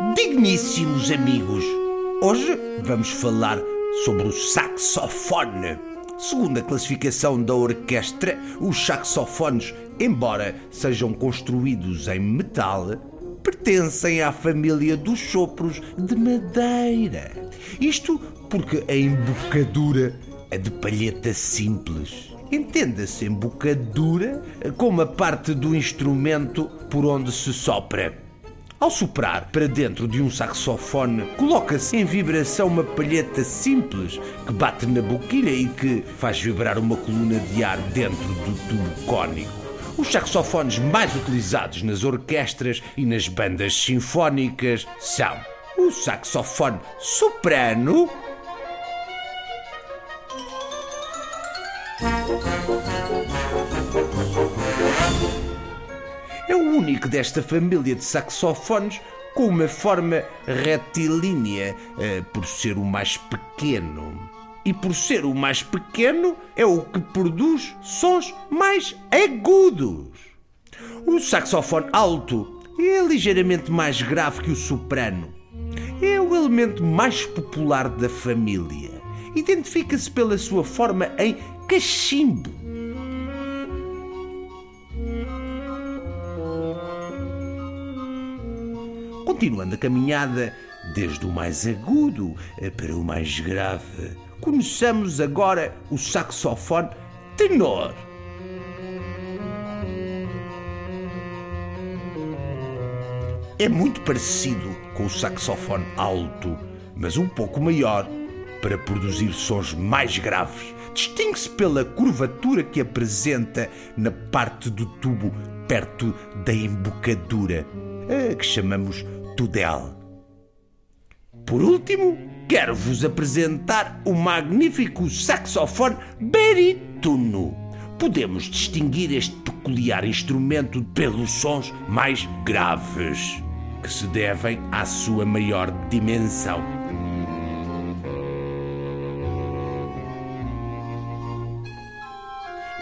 meus amigos! Hoje vamos falar sobre o saxofone. Segundo a classificação da orquestra, os saxofones, embora sejam construídos em metal, pertencem à família dos sopros de madeira. Isto porque a embocadura é de palheta simples. Entenda-se embocadura como a parte do instrumento por onde se sopra. Ao soprar para dentro de um saxofone, coloca-se em vibração uma palheta simples que bate na boquilha e que faz vibrar uma coluna de ar dentro do tubo cônico. Os saxofones mais utilizados nas orquestras e nas bandas sinfónicas são o saxofone soprano, É o único desta família de saxofones com uma forma retilínea, eh, por ser o mais pequeno. E por ser o mais pequeno, é o que produz sons mais agudos. O saxofone alto é ligeiramente mais grave que o soprano. É o elemento mais popular da família. Identifica-se pela sua forma em cachimbo Continuando a caminhada desde o mais agudo para o mais grave, conheçamos agora o saxofone tenor. É muito parecido com o saxofone alto, mas um pouco maior para produzir sons mais graves. Distingue-se pela curvatura que apresenta na parte do tubo perto da embocadura, que chamamos Tudel. Por último, quero-vos apresentar o magnífico saxofone barítono. Podemos distinguir este peculiar instrumento pelos sons mais graves, que se devem à sua maior dimensão.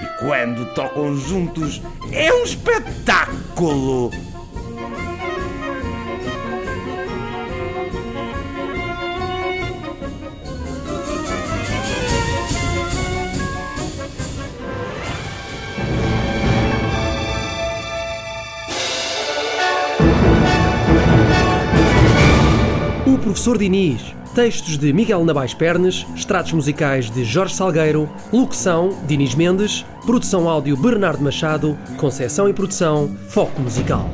E quando tocam juntos, é um espetáculo! Professor Diniz. Textos de Miguel Nabais Pernes, extratos musicais de Jorge Salgueiro, locução Diniz Mendes, produção áudio Bernardo Machado, conceção e produção Foco Musical.